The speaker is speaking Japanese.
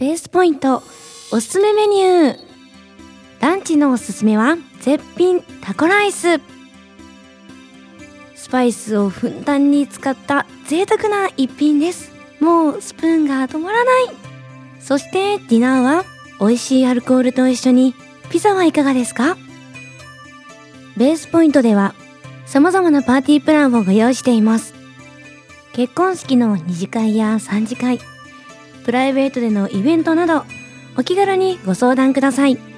ベースポイントおすすめメニュー。ランチのおすすめは絶品タコライス。スパイスをふんだんに使った贅沢な一品です。もうスプーンが止まらない。そしてディナーは美味しいアルコールと一緒にピザはいかがですか？ベースポイントでは様々なパーティープランをご用意しています。結婚式の二次会や三次会プライベートでのイベントなどお気軽にご相談ください。